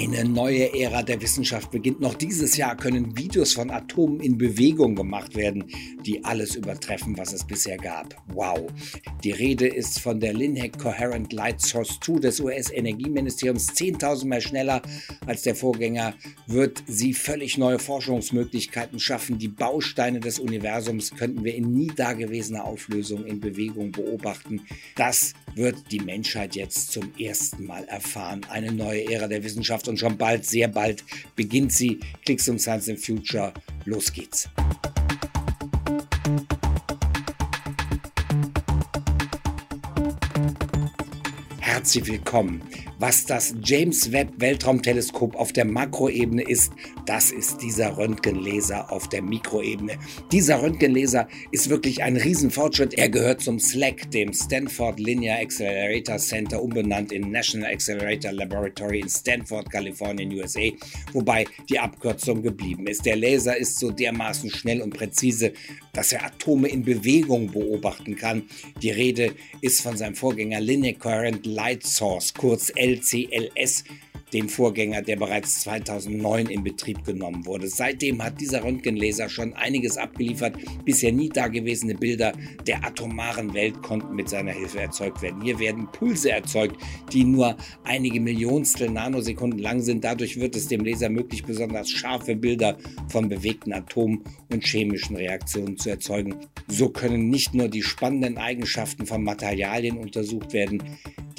Eine neue Ära der Wissenschaft beginnt. Noch dieses Jahr können Videos von Atomen in Bewegung gemacht werden, die alles übertreffen, was es bisher gab. Wow. Die Rede ist von der LINHEC Coherent Light Source 2 des US-Energieministeriums. 10.000 Mal schneller als der Vorgänger wird sie völlig neue Forschungsmöglichkeiten schaffen. Die Bausteine des Universums könnten wir in nie dagewesener Auflösung in Bewegung beobachten. Das wird die Menschheit jetzt zum ersten Mal erfahren. Eine neue Ära der Wissenschaft Und schon bald, sehr bald beginnt sie. Klicks um Science and Future. Los geht's. Herzlich willkommen was das James Webb Weltraumteleskop auf der Makroebene ist, das ist dieser Röntgenlaser auf der Mikroebene. Dieser Röntgenlaser ist wirklich ein Riesenfortschritt. Er gehört zum SLAC, dem Stanford Linear Accelerator Center, umbenannt in National Accelerator Laboratory in Stanford, Kalifornien, USA, wobei die Abkürzung geblieben ist. Der Laser ist so dermaßen schnell und präzise, dass er Atome in Bewegung beobachten kann. Die Rede ist von seinem Vorgänger Linear Current Light Source, kurz LCLS dem Vorgänger, der bereits 2009 in Betrieb genommen wurde. Seitdem hat dieser Röntgenlaser schon einiges abgeliefert. Bisher nie dagewesene Bilder der atomaren Welt konnten mit seiner Hilfe erzeugt werden. Hier werden Pulse erzeugt, die nur einige Millionstel Nanosekunden lang sind. Dadurch wird es dem Laser möglich, besonders scharfe Bilder von bewegten Atomen und chemischen Reaktionen zu erzeugen. So können nicht nur die spannenden Eigenschaften von Materialien untersucht werden,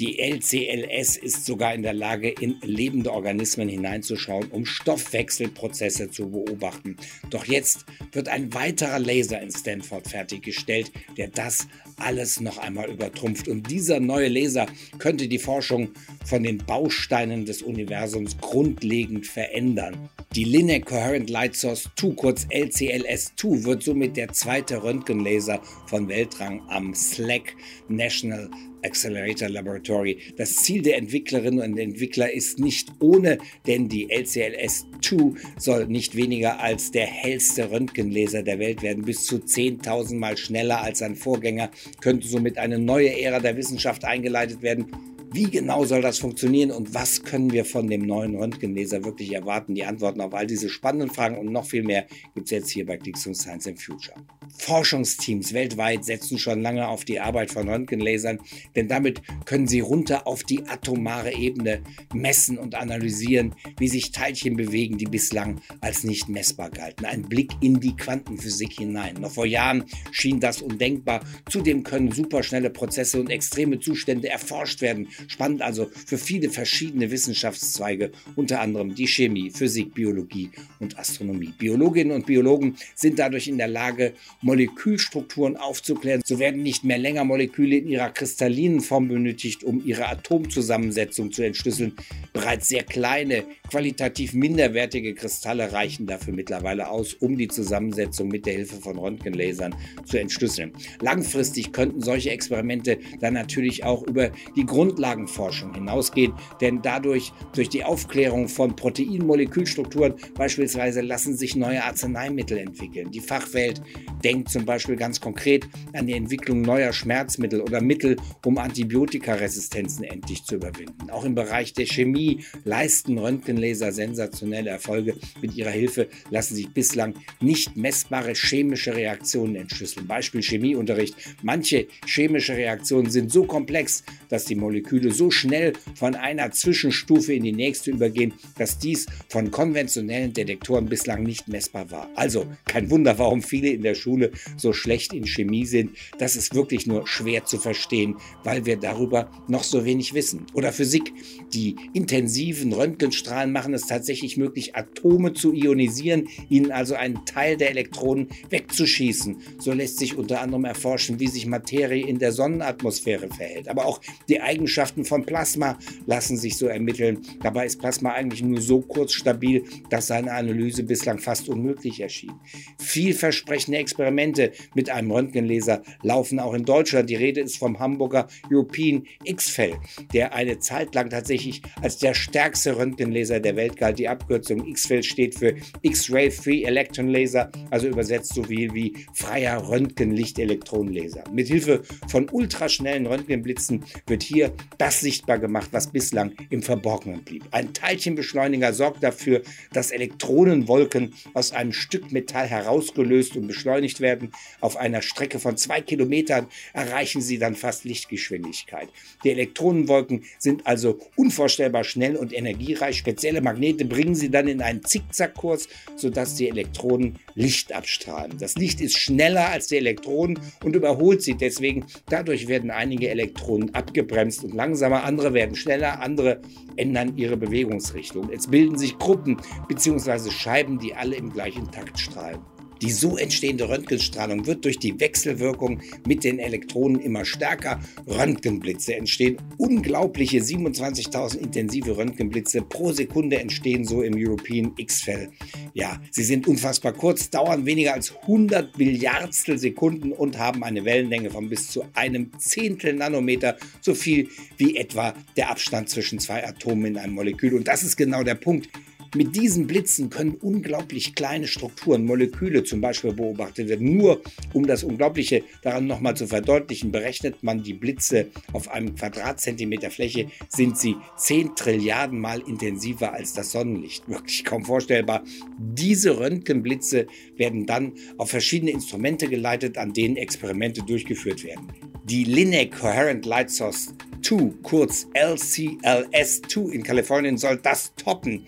die LCLS ist sogar in der Lage, in lebende Organismen hineinzuschauen, um Stoffwechselprozesse zu beobachten. Doch jetzt wird ein weiterer Laser in Stanford fertiggestellt, der das alles noch einmal übertrumpft. Und dieser neue Laser könnte die Forschung von den Bausteinen des Universums grundlegend verändern. Die Linear Coherent Light Source 2, kurz LCLS2, wird somit der zweite Röntgenlaser von Weltrang am SLAC National Accelerator Laboratory. Das Ziel der Entwicklerinnen und Entwickler ist nicht ohne, denn die LCLS2 soll nicht weniger als der hellste Röntgenlaser der Welt werden. Bis zu 10.000 Mal schneller als sein Vorgänger könnte somit eine neue Ära der Wissenschaft eingeleitet werden wie genau soll das funktionieren und was können wir von dem neuen Röntgenlaser wirklich erwarten? Die Antworten auf all diese spannenden Fragen und noch viel mehr gibt es jetzt hier bei Clicks und Science in Future. Forschungsteams weltweit setzen schon lange auf die Arbeit von Röntgenlasern, denn damit können sie runter auf die atomare Ebene messen und analysieren, wie sich Teilchen bewegen, die bislang als nicht messbar galten. Ein Blick in die Quantenphysik hinein. Noch vor Jahren schien das undenkbar. Zudem können superschnelle Prozesse und extreme Zustände erforscht werden, Spannend also für viele verschiedene Wissenschaftszweige, unter anderem die Chemie, Physik, Biologie und Astronomie. Biologinnen und Biologen sind dadurch in der Lage, Molekülstrukturen aufzuklären. So werden nicht mehr länger Moleküle in ihrer kristallinen Form benötigt, um ihre Atomzusammensetzung zu entschlüsseln. Bereits sehr kleine, qualitativ minderwertige Kristalle reichen dafür mittlerweile aus, um die Zusammensetzung mit der Hilfe von Röntgenlasern zu entschlüsseln. Langfristig könnten solche Experimente dann natürlich auch über die Grundlagen Grundlagenforschung hinausgehen, denn dadurch, durch die Aufklärung von Proteinmolekülstrukturen beispielsweise, lassen sich neue Arzneimittel entwickeln. Die Fachwelt denkt zum Beispiel ganz konkret an die Entwicklung neuer Schmerzmittel oder Mittel, um Antibiotikaresistenzen endlich zu überwinden. Auch im Bereich der Chemie leisten Röntgenlaser sensationelle Erfolge. Mit ihrer Hilfe lassen sich bislang nicht messbare chemische Reaktionen entschlüsseln. Beispiel Chemieunterricht. Manche chemische Reaktionen sind so komplex, dass die Moleküle Moleküle so schnell von einer Zwischenstufe in die nächste übergehen, dass dies von konventionellen Detektoren bislang nicht messbar war. Also kein Wunder, warum viele in der Schule so schlecht in Chemie sind. Das ist wirklich nur schwer zu verstehen, weil wir darüber noch so wenig wissen. Oder Physik. Die intensiven Röntgenstrahlen machen es tatsächlich möglich, Atome zu ionisieren, ihnen also einen Teil der Elektronen wegzuschießen. So lässt sich unter anderem erforschen, wie sich Materie in der Sonnenatmosphäre verhält. Aber auch die Eigenschaften Eigenschaften von Plasma lassen sich so ermitteln. Dabei ist Plasma eigentlich nur so kurz stabil, dass seine Analyse bislang fast unmöglich erschien. Vielversprechende Experimente mit einem Röntgenlaser laufen auch in Deutschland. Die Rede ist vom Hamburger European X-Fell, der eine Zeit lang tatsächlich als der stärkste Röntgenlaser der Welt galt. Die Abkürzung X-Fell steht für X-Ray Free Electron Laser, also übersetzt so viel wie freier Röntgenlichtelektronenlaser. Mit Hilfe von ultraschnellen Röntgenblitzen wird hier das sichtbar gemacht, was bislang im Verborgenen blieb. Ein Teilchenbeschleuniger sorgt dafür, dass Elektronenwolken aus einem Stück Metall herausgelöst und beschleunigt werden. Auf einer Strecke von zwei Kilometern erreichen sie dann fast Lichtgeschwindigkeit. Die Elektronenwolken sind also unvorstellbar schnell und energiereich. Spezielle Magnete bringen sie dann in einen Zickzackkurs, sodass die Elektronen Licht abstrahlen. Das Licht ist schneller als die Elektronen und überholt sie deswegen. Dadurch werden einige Elektronen abgebremst und langsamer, andere werden schneller, andere ändern ihre Bewegungsrichtung. Es bilden sich Gruppen bzw. Scheiben, die alle im gleichen Takt strahlen. Die so entstehende Röntgenstrahlung wird durch die Wechselwirkung mit den Elektronen immer stärker. Röntgenblitze entstehen. Unglaubliche 27.000 intensive Röntgenblitze pro Sekunde entstehen so im European X-Fell. Ja, sie sind unfassbar kurz, dauern weniger als 100 Milliardstel Sekunden und haben eine Wellenlänge von bis zu einem Zehntel Nanometer, so viel wie etwa der Abstand zwischen zwei Atomen in einem Molekül. Und das ist genau der Punkt. Mit diesen Blitzen können unglaublich kleine Strukturen, Moleküle zum Beispiel beobachtet werden. Nur um das Unglaubliche daran nochmal zu verdeutlichen, berechnet man die Blitze auf einem Quadratzentimeter Fläche, sind sie 10 Trilliarden Mal intensiver als das Sonnenlicht. Wirklich kaum vorstellbar. Diese Röntgenblitze werden dann auf verschiedene Instrumente geleitet, an denen Experimente durchgeführt werden. Die Linear Coherent Light Source 2, kurz LCLS2 in Kalifornien, soll das toppen.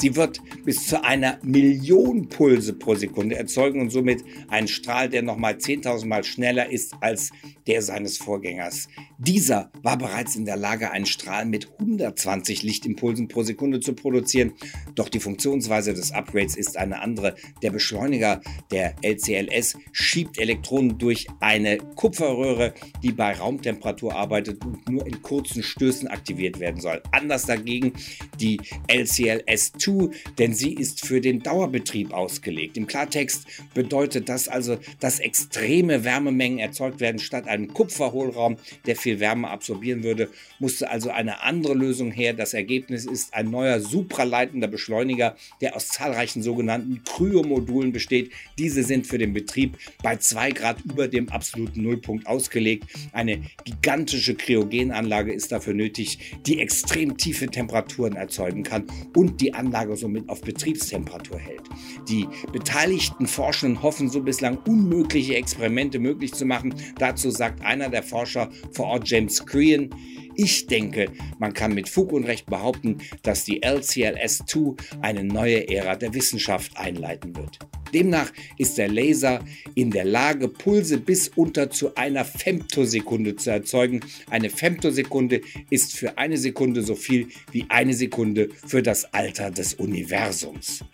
Sie wird bis zu einer Million Pulse pro Sekunde erzeugen und somit einen Strahl, der nochmal 10.000 Mal schneller ist als der seines Vorgängers. Dieser war bereits in der Lage, einen Strahl mit 120 Lichtimpulsen pro Sekunde zu produzieren. Doch die Funktionsweise des Upgrades ist eine andere. Der Beschleuniger der LCLS schiebt Elektronen durch eine Kupferröhre, die bei Raumtemperatur arbeitet und nur in kurzen Stößen aktiviert werden soll. Anders dagegen die LCLS2 zu, denn sie ist für den Dauerbetrieb ausgelegt. Im Klartext bedeutet das also, dass extreme Wärmemengen erzeugt werden. Statt einem Kupferhohlraum, der viel Wärme absorbieren würde, musste also eine andere Lösung her. Das Ergebnis ist ein neuer supraleitender Beschleuniger, der aus zahlreichen sogenannten Kryomodulen besteht. Diese sind für den Betrieb bei 2 Grad über dem absoluten Nullpunkt ausgelegt. Eine gigantische Kryogenanlage ist dafür nötig, die extrem tiefe Temperaturen erzeugen kann und die Anlage Anlage somit auf Betriebstemperatur hält. Die beteiligten Forschenden hoffen so bislang unmögliche Experimente möglich zu machen. Dazu sagt einer der Forscher vor Ort, James Crean, ich denke, man kann mit Fug und Recht behaupten, dass die LCLS-2 eine neue Ära der Wissenschaft einleiten wird. Demnach ist der Laser in der Lage, Pulse bis unter zu einer Femtosekunde zu erzeugen. Eine Femtosekunde ist für eine Sekunde so viel wie eine Sekunde für das Alter des Universums.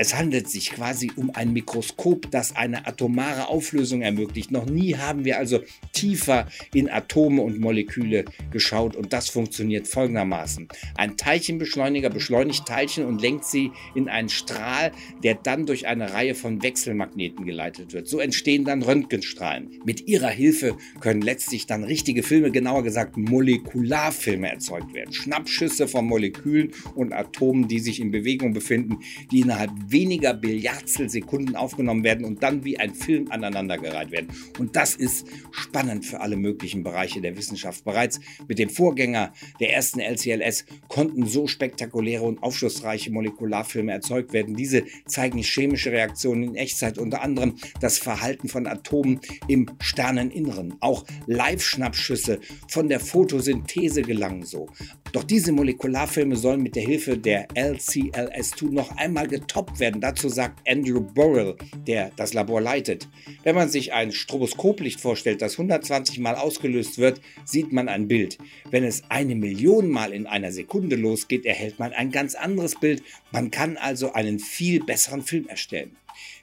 Es handelt sich quasi um ein Mikroskop, das eine atomare Auflösung ermöglicht. Noch nie haben wir also tiefer in Atome und Moleküle geschaut und das funktioniert folgendermaßen. Ein Teilchenbeschleuniger beschleunigt Teilchen und lenkt sie in einen Strahl, der dann durch eine Reihe von Wechselmagneten geleitet wird. So entstehen dann Röntgenstrahlen. Mit ihrer Hilfe können letztlich dann richtige Filme, genauer gesagt Molekularfilme erzeugt werden. Schnappschüsse von Molekülen und Atomen, die sich in Bewegung befinden, die innerhalb weniger Billiardstel aufgenommen werden und dann wie ein Film aneinandergereiht werden. Und das ist spannend für alle möglichen Bereiche der Wissenschaft. Bereits mit dem Vorgänger der ersten LCLS konnten so spektakuläre und aufschlussreiche Molekularfilme erzeugt werden. Diese zeigen chemische Reaktionen in Echtzeit, unter anderem das Verhalten von Atomen im Sterneninneren. Auch Live-Schnappschüsse von der Photosynthese gelangen so. Doch diese Molekularfilme sollen mit der Hilfe der LCLS2 noch einmal getoppt werden. Dazu sagt Andrew Burrell, der das Labor leitet. Wenn man sich ein Stroboskoplicht vorstellt, das 120 Mal ausgelöst wird, sieht man ein Bild. Wenn es eine Million Mal in einer Sekunde losgeht, erhält man ein ganz anderes Bild. Man kann also einen viel besseren Film erstellen.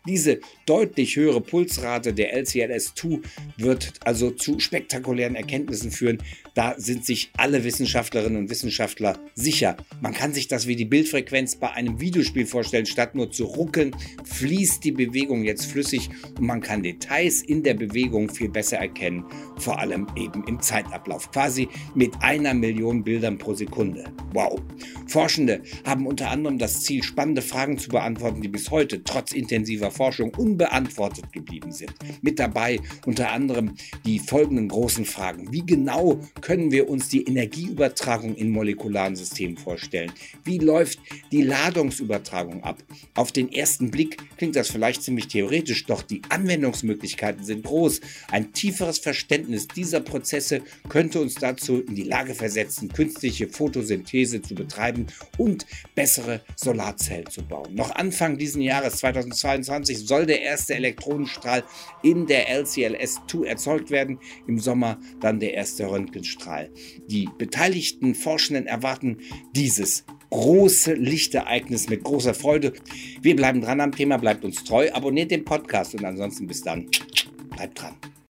Diese deutlich höhere Pulsrate der LCLS2 wird also zu spektakulären Erkenntnissen führen. Da sind sich alle Wissenschaftlerinnen und Wissenschaftler sicher. Man kann sich das wie die Bildfrequenz bei einem Videospiel vorstellen. Statt nur zu ruckeln, fließt die Bewegung jetzt flüssig und man kann Details in der Bewegung viel besser erkennen, vor allem eben im Zeitablauf, quasi mit einer Million Bildern pro Sekunde. Wow. Forschende haben unter anderem das Ziel, spannende Fragen zu beantworten, die bis heute trotz intensiver Forschung unbeantwortet geblieben sind. Mit dabei unter anderem die folgenden großen Fragen. Wie genau können wir uns die Energieübertragung in molekularen Systemen vorstellen? Wie läuft die Ladungsübertragung ab? Auf den ersten Blick klingt das vielleicht ziemlich theoretisch, doch die Anwendungsmöglichkeiten sind groß. Ein tieferes Verständnis dieser Prozesse könnte uns dazu in die Lage versetzen, künstliche Photosynthese zu betreiben und bessere Solarzellen zu bauen. Noch Anfang dieses Jahres 2022 soll der erste Elektronenstrahl in der LCLS-2 erzeugt werden. Im Sommer dann der erste Röntgenstrahl. Die beteiligten Forschenden erwarten dieses große Lichtereignis mit großer Freude. Wir bleiben dran am Thema, bleibt uns treu, abonniert den Podcast und ansonsten bis dann, bleibt dran.